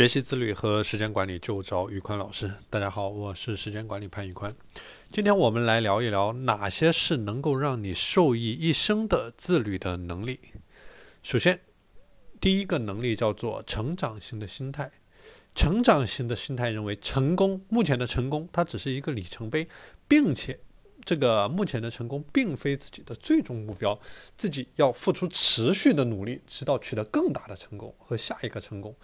学习自律和时间管理就找宇宽老师。大家好，我是时间管理潘宇宽。今天我们来聊一聊哪些是能够让你受益一生的自律的能力。首先，第一个能力叫做成长型的心态。成长型的心态认为，成功目前的成功它只是一个里程碑，并且这个目前的成功并非自己的最终目标，自己要付出持续的努力，直到取得更大的成功和下一个成功。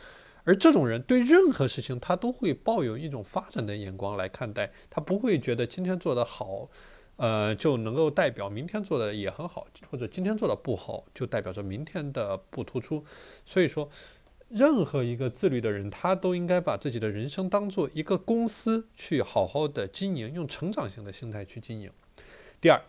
而这种人对任何事情，他都会抱有一种发展的眼光来看待，他不会觉得今天做得好，呃，就能够代表明天做的也很好，或者今天做的不好，就代表着明天的不突出。所以说，任何一个自律的人，他都应该把自己的人生当做一个公司去好好的经营，用成长型的心态去经营。第二，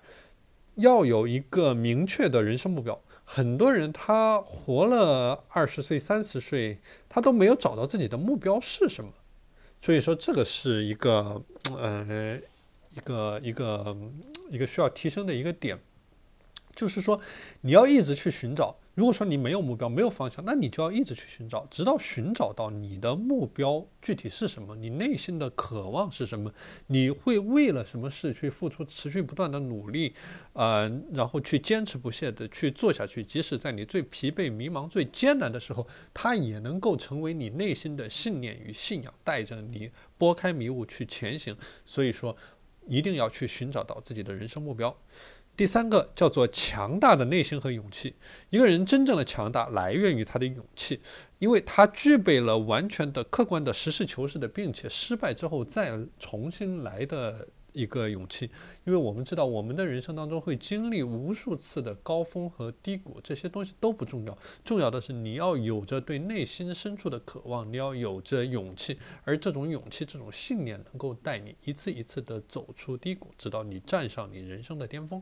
要有一个明确的人生目标。很多人他活了二十岁、三十岁，他都没有找到自己的目标是什么，所以说这个是一个呃一个一个一个需要提升的一个点，就是说你要一直去寻找。如果说你没有目标、没有方向，那你就要一直去寻找，直到寻找到你的目标具体是什么，你内心的渴望是什么，你会为了什么事去付出持续不断的努力，呃，然后去坚持不懈的去做下去，即使在你最疲惫、迷茫、最艰难的时候，它也能够成为你内心的信念与信仰，带着你拨开迷雾去前行。所以说，一定要去寻找到自己的人生目标。第三个叫做强大的内心和勇气。一个人真正的强大来源于他的勇气，因为他具备了完全的客观的实事求是的，并且失败之后再重新来的。一个勇气，因为我们知道我们的人生当中会经历无数次的高峰和低谷，这些东西都不重要，重要的是你要有着对内心深处的渴望，你要有着勇气，而这种勇气、这种信念能够带你一次一次地走出低谷，直到你站上你人生的巅峰。